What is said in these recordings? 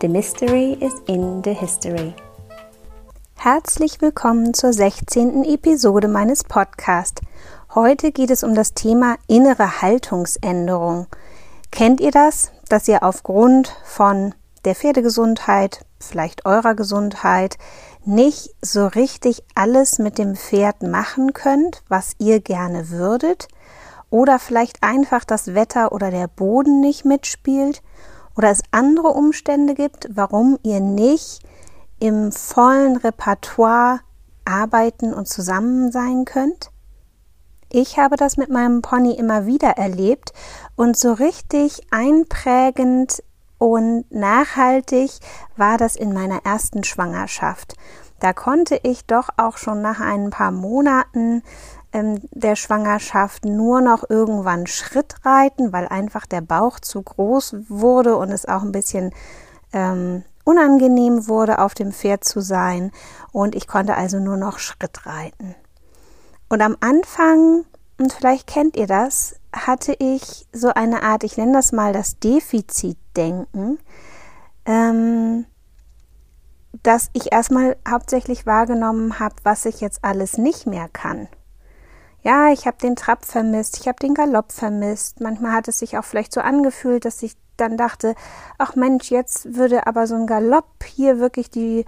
The Mystery is in the History. Herzlich willkommen zur 16. Episode meines Podcasts. Heute geht es um das Thema innere Haltungsänderung. Kennt ihr das, dass ihr aufgrund von der Pferdegesundheit, vielleicht eurer Gesundheit, nicht so richtig alles mit dem Pferd machen könnt, was ihr gerne würdet? Oder vielleicht einfach das Wetter oder der Boden nicht mitspielt? Oder es andere Umstände gibt, warum ihr nicht im vollen Repertoire arbeiten und zusammen sein könnt? Ich habe das mit meinem Pony immer wieder erlebt und so richtig einprägend und nachhaltig war das in meiner ersten Schwangerschaft. Da konnte ich doch auch schon nach ein paar Monaten ähm, der Schwangerschaft nur noch irgendwann Schritt reiten, weil einfach der Bauch zu groß wurde und es auch ein bisschen ähm, unangenehm wurde, auf dem Pferd zu sein. Und ich konnte also nur noch Schritt reiten. Und am Anfang, und vielleicht kennt ihr das, hatte ich so eine Art, ich nenne das mal das Defizitdenken, ähm, dass ich erstmal hauptsächlich wahrgenommen habe, was ich jetzt alles nicht mehr kann ja, ich habe den Trab vermisst, ich habe den Galopp vermisst. Manchmal hat es sich auch vielleicht so angefühlt, dass ich dann dachte, ach Mensch, jetzt würde aber so ein Galopp hier wirklich die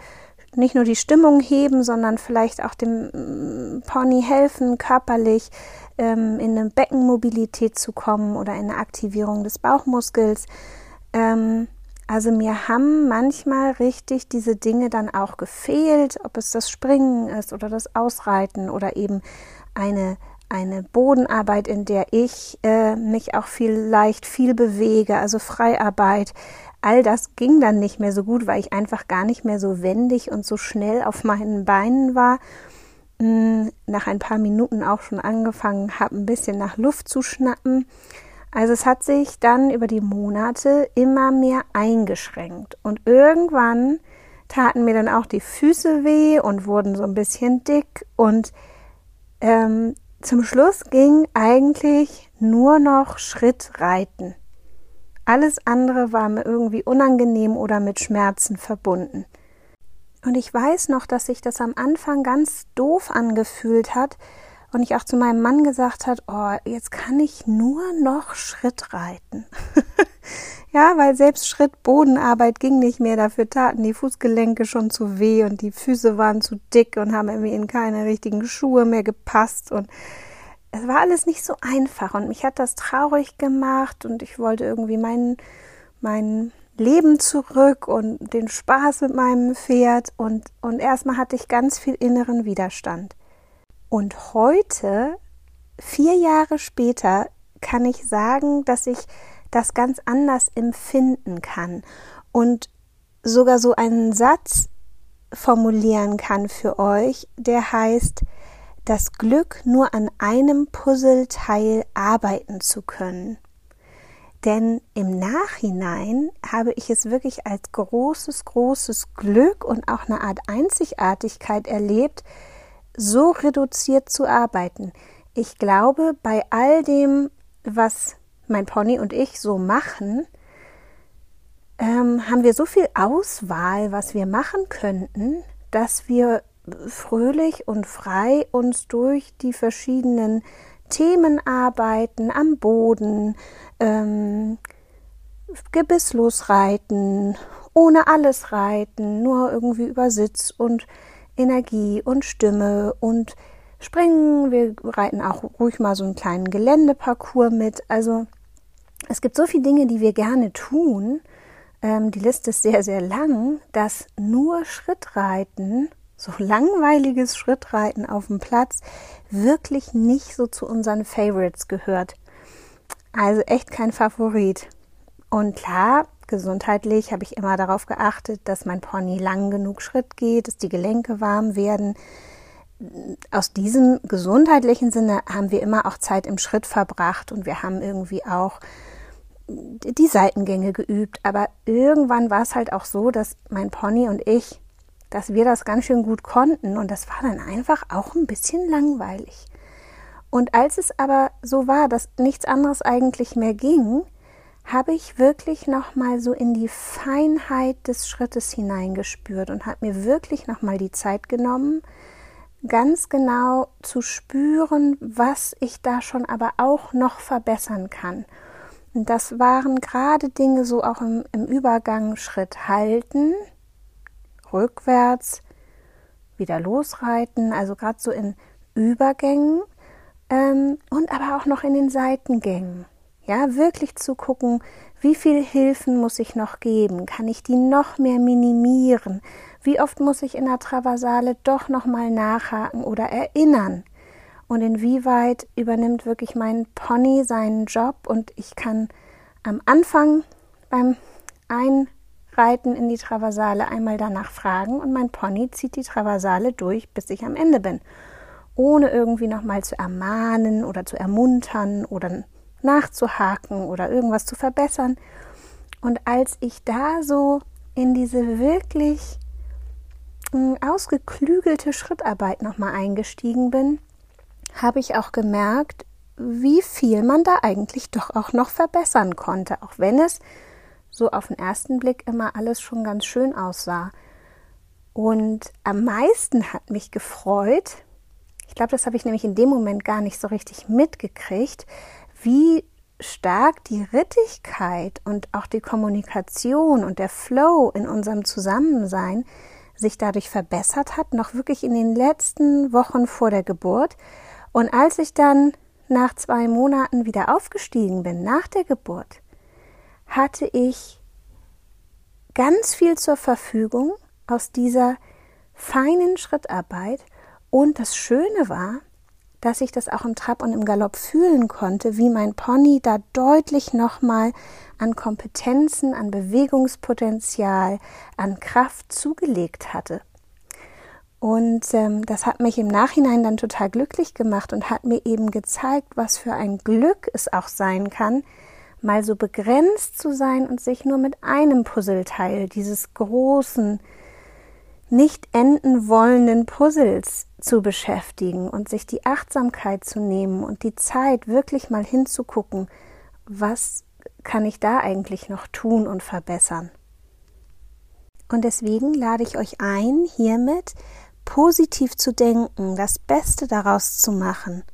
nicht nur die Stimmung heben, sondern vielleicht auch dem mm, Pony helfen, körperlich ähm, in eine Beckenmobilität zu kommen oder in eine Aktivierung des Bauchmuskels. Ähm, also mir haben manchmal richtig diese Dinge dann auch gefehlt, ob es das Springen ist oder das Ausreiten oder eben eine, eine Bodenarbeit, in der ich äh, mich auch vielleicht viel bewege, also Freiarbeit. All das ging dann nicht mehr so gut, weil ich einfach gar nicht mehr so wendig und so schnell auf meinen Beinen war. Hm, nach ein paar Minuten auch schon angefangen habe, ein bisschen nach Luft zu schnappen. Also es hat sich dann über die Monate immer mehr eingeschränkt und irgendwann taten mir dann auch die Füße weh und wurden so ein bisschen dick und ähm, zum Schluss ging eigentlich nur noch Schrittreiten. Alles andere war mir irgendwie unangenehm oder mit Schmerzen verbunden. Und ich weiß noch, dass sich das am Anfang ganz doof angefühlt hat und ich auch zu meinem Mann gesagt hat, oh, jetzt kann ich nur noch Schritt reiten. Ja, weil selbst Schritt Bodenarbeit ging nicht mehr. Dafür taten die Fußgelenke schon zu weh und die Füße waren zu dick und haben irgendwie in keine richtigen Schuhe mehr gepasst und es war alles nicht so einfach und mich hat das traurig gemacht und ich wollte irgendwie mein, mein Leben zurück und den Spaß mit meinem Pferd und, und erstmal hatte ich ganz viel inneren Widerstand. Und heute, vier Jahre später, kann ich sagen, dass ich das ganz anders empfinden kann und sogar so einen Satz formulieren kann für euch, der heißt, das Glück nur an einem Puzzleteil arbeiten zu können. Denn im Nachhinein habe ich es wirklich als großes, großes Glück und auch eine Art Einzigartigkeit erlebt, so reduziert zu arbeiten. Ich glaube, bei all dem, was mein Pony und ich so machen, ähm, haben wir so viel Auswahl, was wir machen könnten, dass wir fröhlich und frei uns durch die verschiedenen Themen arbeiten, am Boden, ähm, gebisslos reiten, ohne alles reiten, nur irgendwie über Sitz und Energie und Stimme und springen. Wir reiten auch ruhig mal so einen kleinen Geländeparcours mit. Also es gibt so viele Dinge, die wir gerne tun. Ähm, die Liste ist sehr, sehr lang, dass nur Schrittreiten, so langweiliges Schrittreiten auf dem Platz, wirklich nicht so zu unseren Favorites gehört. Also echt kein Favorit. Und klar gesundheitlich habe ich immer darauf geachtet, dass mein Pony lang genug Schritt geht, dass die Gelenke warm werden. Aus diesem gesundheitlichen Sinne haben wir immer auch Zeit im Schritt verbracht und wir haben irgendwie auch die Seitengänge geübt. Aber irgendwann war es halt auch so, dass mein Pony und ich, dass wir das ganz schön gut konnten und das war dann einfach auch ein bisschen langweilig. Und als es aber so war, dass nichts anderes eigentlich mehr ging, habe ich wirklich noch mal so in die Feinheit des Schrittes hineingespürt und habe mir wirklich noch mal die Zeit genommen, ganz genau zu spüren, was ich da schon aber auch noch verbessern kann. Und das waren gerade Dinge so auch im, im Übergang Schritt halten, rückwärts, wieder losreiten, also gerade so in Übergängen ähm, und aber auch noch in den Seitengängen. Ja, wirklich zu gucken, wie viel Hilfen muss ich noch geben? Kann ich die noch mehr minimieren? Wie oft muss ich in der Traversale doch noch mal nachhaken oder erinnern? Und inwieweit übernimmt wirklich mein Pony seinen Job und ich kann am Anfang beim Einreiten in die Traversale einmal danach fragen und mein Pony zieht die Traversale durch, bis ich am Ende bin ohne irgendwie nochmal zu ermahnen oder zu ermuntern oder nachzuhaken oder irgendwas zu verbessern. Und als ich da so in diese wirklich hm, ausgeklügelte Schrittarbeit nochmal eingestiegen bin, habe ich auch gemerkt, wie viel man da eigentlich doch auch noch verbessern konnte, auch wenn es so auf den ersten Blick immer alles schon ganz schön aussah. Und am meisten hat mich gefreut, ich glaube, das habe ich nämlich in dem Moment gar nicht so richtig mitgekriegt, wie stark die Rittigkeit und auch die Kommunikation und der Flow in unserem Zusammensein sich dadurch verbessert hat, noch wirklich in den letzten Wochen vor der Geburt. Und als ich dann nach zwei Monaten wieder aufgestiegen bin, nach der Geburt, hatte ich ganz viel zur Verfügung aus dieser feinen Schrittarbeit und das Schöne war, dass ich das auch im Trab und im Galopp fühlen konnte, wie mein Pony da deutlich nochmal an Kompetenzen, an Bewegungspotenzial, an Kraft zugelegt hatte. Und ähm, das hat mich im Nachhinein dann total glücklich gemacht und hat mir eben gezeigt, was für ein Glück es auch sein kann, mal so begrenzt zu sein und sich nur mit einem Puzzleteil dieses großen, nicht enden wollenden Puzzles zu beschäftigen und sich die Achtsamkeit zu nehmen und die Zeit wirklich mal hinzugucken, was kann ich da eigentlich noch tun und verbessern. Und deswegen lade ich euch ein, hiermit positiv zu denken, das Beste daraus zu machen –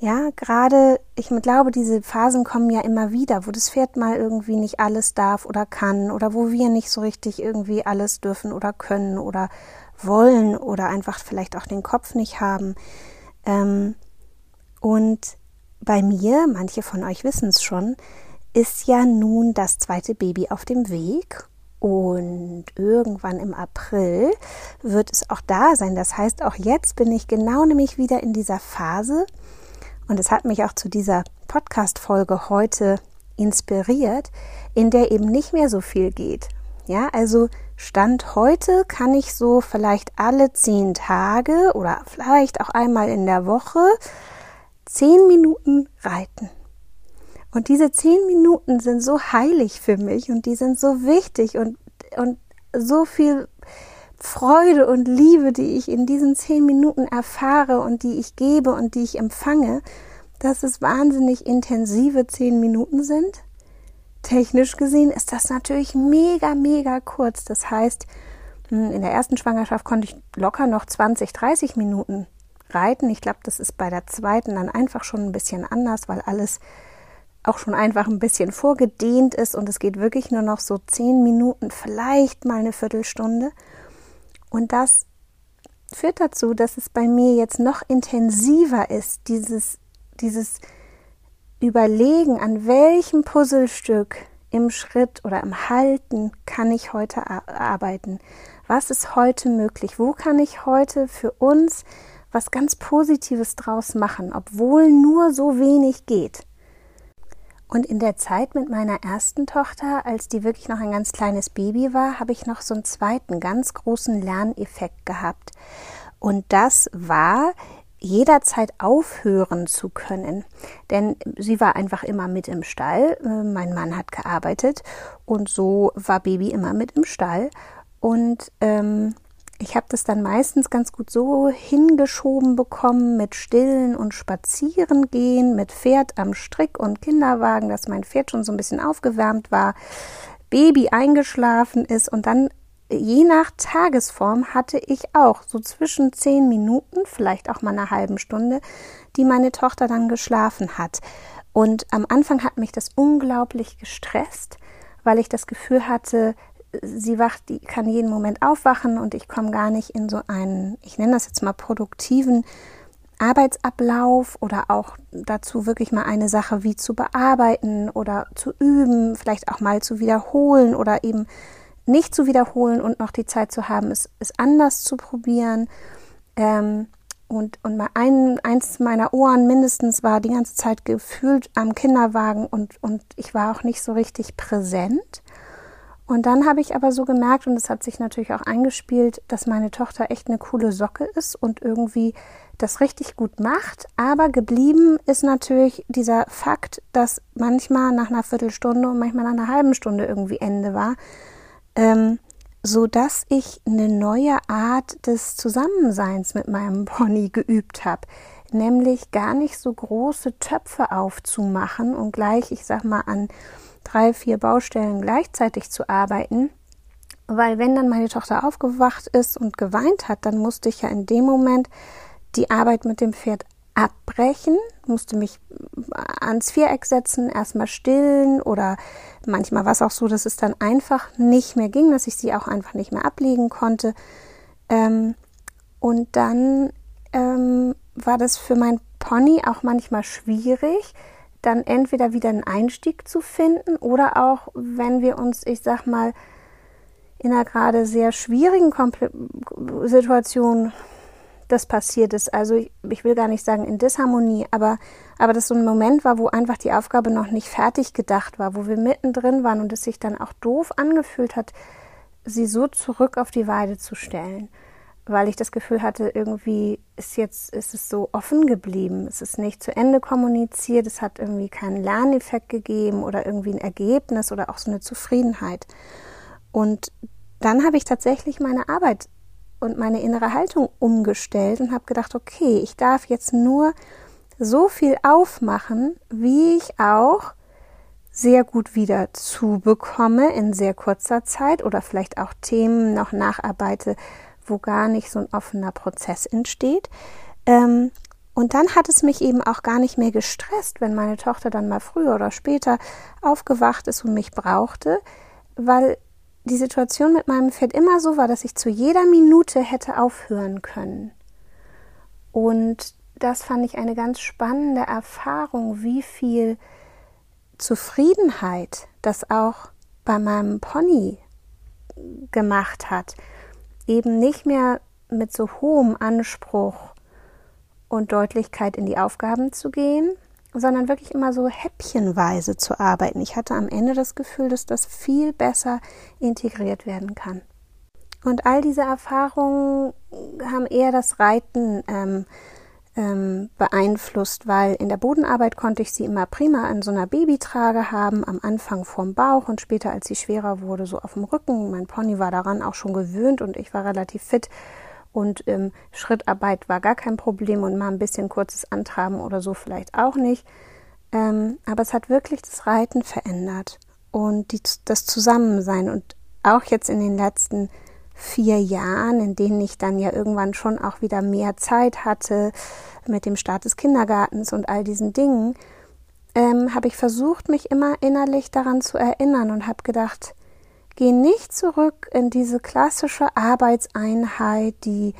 ja, gerade, ich glaube, diese Phasen kommen ja immer wieder, wo das Pferd mal irgendwie nicht alles darf oder kann oder wo wir nicht so richtig irgendwie alles dürfen oder können oder wollen oder einfach vielleicht auch den Kopf nicht haben. Ähm, und bei mir, manche von euch wissen es schon, ist ja nun das zweite Baby auf dem Weg und irgendwann im April wird es auch da sein. Das heißt, auch jetzt bin ich genau nämlich wieder in dieser Phase, und es hat mich auch zu dieser Podcast-Folge heute inspiriert, in der eben nicht mehr so viel geht. Ja, also Stand heute kann ich so vielleicht alle zehn Tage oder vielleicht auch einmal in der Woche zehn Minuten reiten. Und diese zehn Minuten sind so heilig für mich und die sind so wichtig und, und so viel Freude und Liebe, die ich in diesen zehn Minuten erfahre und die ich gebe und die ich empfange, dass es wahnsinnig intensive zehn Minuten sind. Technisch gesehen ist das natürlich mega, mega kurz. Das heißt, hm, in der ersten Schwangerschaft konnte ich locker noch 20, 30 Minuten reiten. Ich glaube, das ist bei der zweiten dann einfach schon ein bisschen anders, weil alles auch schon einfach ein bisschen vorgedehnt ist und es geht wirklich nur noch so zehn Minuten, vielleicht mal eine Viertelstunde. Und das führt dazu, dass es bei mir jetzt noch intensiver ist, dieses, dieses Überlegen, an welchem Puzzlestück im Schritt oder im Halten kann ich heute arbeiten? Was ist heute möglich? Wo kann ich heute für uns was ganz Positives draus machen, obwohl nur so wenig geht? Und in der Zeit mit meiner ersten Tochter, als die wirklich noch ein ganz kleines Baby war, habe ich noch so einen zweiten ganz großen Lerneffekt gehabt. Und das war, jederzeit aufhören zu können. Denn sie war einfach immer mit im Stall. Äh, mein Mann hat gearbeitet und so war Baby immer mit im Stall. Und ähm, ich habe das dann meistens ganz gut so hingeschoben bekommen mit Stillen und Spazieren gehen, mit Pferd am Strick und Kinderwagen, dass mein Pferd schon so ein bisschen aufgewärmt war, Baby eingeschlafen ist und dann je nach Tagesform hatte ich auch so zwischen zehn Minuten, vielleicht auch mal eine halben Stunde, die meine Tochter dann geschlafen hat. Und am Anfang hat mich das unglaublich gestresst, weil ich das Gefühl hatte, sie wacht, die kann jeden Moment aufwachen und ich komme gar nicht in so einen, ich nenne das jetzt mal produktiven Arbeitsablauf oder auch dazu wirklich mal eine Sache wie zu bearbeiten oder zu üben, vielleicht auch mal zu wiederholen oder eben nicht zu wiederholen und noch die Zeit zu haben, es, es anders zu probieren. Ähm, und, und mal ein, eins meiner Ohren mindestens war die ganze Zeit gefühlt am Kinderwagen und, und ich war auch nicht so richtig präsent. Und dann habe ich aber so gemerkt, und es hat sich natürlich auch eingespielt, dass meine Tochter echt eine coole Socke ist und irgendwie das richtig gut macht. Aber geblieben ist natürlich dieser Fakt, dass manchmal nach einer Viertelstunde und manchmal nach einer halben Stunde irgendwie Ende war ähm, so dass ich eine neue Art des Zusammenseins mit meinem Pony geübt habe, nämlich gar nicht so große Töpfe aufzumachen und gleich, ich sag mal, an drei, vier Baustellen gleichzeitig zu arbeiten, weil wenn dann meine Tochter aufgewacht ist und geweint hat, dann musste ich ja in dem Moment die Arbeit mit dem Pferd abbrechen, musste mich ans Viereck setzen, erstmal stillen oder manchmal war es auch so, dass es dann einfach nicht mehr ging, dass ich sie auch einfach nicht mehr ablegen konnte. Ähm, und dann ähm, war das für mein Pony auch manchmal schwierig, dann entweder wieder einen Einstieg zu finden oder auch, wenn wir uns, ich sag mal, in einer gerade sehr schwierigen Kompl Situation das passiert ist. Also ich, ich, will gar nicht sagen in Disharmonie, aber, aber das so ein Moment war, wo einfach die Aufgabe noch nicht fertig gedacht war, wo wir mittendrin waren und es sich dann auch doof angefühlt hat, sie so zurück auf die Weide zu stellen. Weil ich das Gefühl hatte, irgendwie ist jetzt, ist es so offen geblieben. Es ist nicht zu Ende kommuniziert. Es hat irgendwie keinen Lerneffekt gegeben oder irgendwie ein Ergebnis oder auch so eine Zufriedenheit. Und dann habe ich tatsächlich meine Arbeit und meine innere Haltung umgestellt und habe gedacht, okay, ich darf jetzt nur so viel aufmachen, wie ich auch sehr gut wieder zubekomme in sehr kurzer Zeit oder vielleicht auch Themen noch nacharbeite, wo gar nicht so ein offener Prozess entsteht. Ähm, und dann hat es mich eben auch gar nicht mehr gestresst, wenn meine Tochter dann mal früher oder später aufgewacht ist und mich brauchte, weil die Situation mit meinem Pferd immer so war, dass ich zu jeder Minute hätte aufhören können. Und das fand ich eine ganz spannende Erfahrung, wie viel Zufriedenheit das auch bei meinem Pony gemacht hat. Eben nicht mehr mit so hohem Anspruch und Deutlichkeit in die Aufgaben zu gehen, sondern wirklich immer so häppchenweise zu arbeiten. Ich hatte am Ende das Gefühl, dass das viel besser integriert werden kann. Und all diese Erfahrungen haben eher das Reiten ähm, ähm, beeinflusst, weil in der Bodenarbeit konnte ich sie immer prima in so einer Babytrage haben, am Anfang vorm Bauch und später, als sie schwerer wurde, so auf dem Rücken. Mein Pony war daran auch schon gewöhnt und ich war relativ fit und ähm, Schrittarbeit war gar kein Problem und mal ein bisschen kurzes Antraben oder so vielleicht auch nicht. Ähm, aber es hat wirklich das Reiten verändert und die, das Zusammensein und auch jetzt in den letzten vier Jahren, in denen ich dann ja irgendwann schon auch wieder mehr Zeit hatte mit dem Start des Kindergartens und all diesen Dingen, ähm, habe ich versucht, mich immer innerlich daran zu erinnern und habe gedacht, Geh nicht zurück in diese klassische Arbeitseinheit, die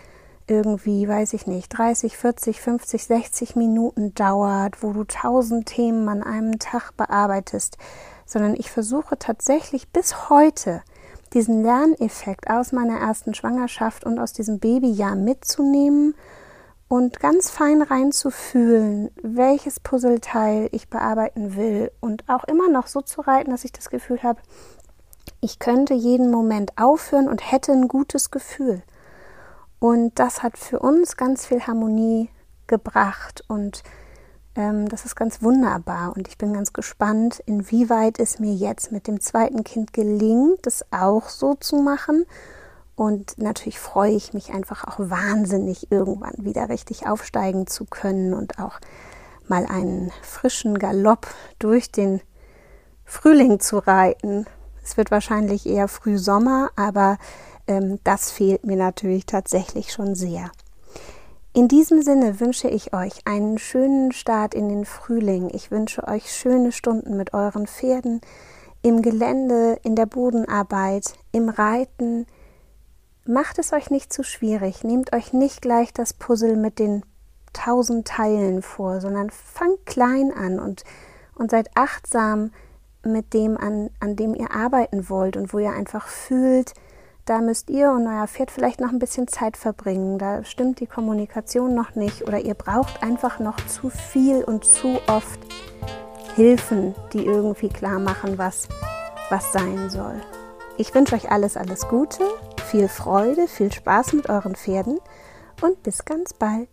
irgendwie, weiß ich nicht, 30, 40, 50, 60 Minuten dauert, wo du tausend Themen an einem Tag bearbeitest, sondern ich versuche tatsächlich bis heute diesen Lerneffekt aus meiner ersten Schwangerschaft und aus diesem Babyjahr mitzunehmen und ganz fein reinzufühlen, welches Puzzleteil ich bearbeiten will und auch immer noch so zu reiten, dass ich das Gefühl habe, ich könnte jeden Moment aufhören und hätte ein gutes Gefühl. Und das hat für uns ganz viel Harmonie gebracht und ähm, das ist ganz wunderbar. Und ich bin ganz gespannt, inwieweit es mir jetzt mit dem zweiten Kind gelingt, das auch so zu machen. Und natürlich freue ich mich einfach auch wahnsinnig, irgendwann wieder richtig aufsteigen zu können und auch mal einen frischen Galopp durch den Frühling zu reiten. Es wird wahrscheinlich eher Frühsommer, aber ähm, das fehlt mir natürlich tatsächlich schon sehr. In diesem Sinne wünsche ich euch einen schönen Start in den Frühling. Ich wünsche euch schöne Stunden mit euren Pferden, im Gelände, in der Bodenarbeit, im Reiten. Macht es euch nicht zu schwierig. Nehmt euch nicht gleich das Puzzle mit den tausend Teilen vor, sondern fangt klein an und, und seid achtsam mit dem, an, an dem ihr arbeiten wollt und wo ihr einfach fühlt, da müsst ihr und euer Pferd vielleicht noch ein bisschen Zeit verbringen. Da stimmt die Kommunikation noch nicht oder ihr braucht einfach noch zu viel und zu oft Hilfen, die irgendwie klar machen, was, was sein soll. Ich wünsche euch alles, alles Gute, viel Freude, viel Spaß mit euren Pferden und bis ganz bald.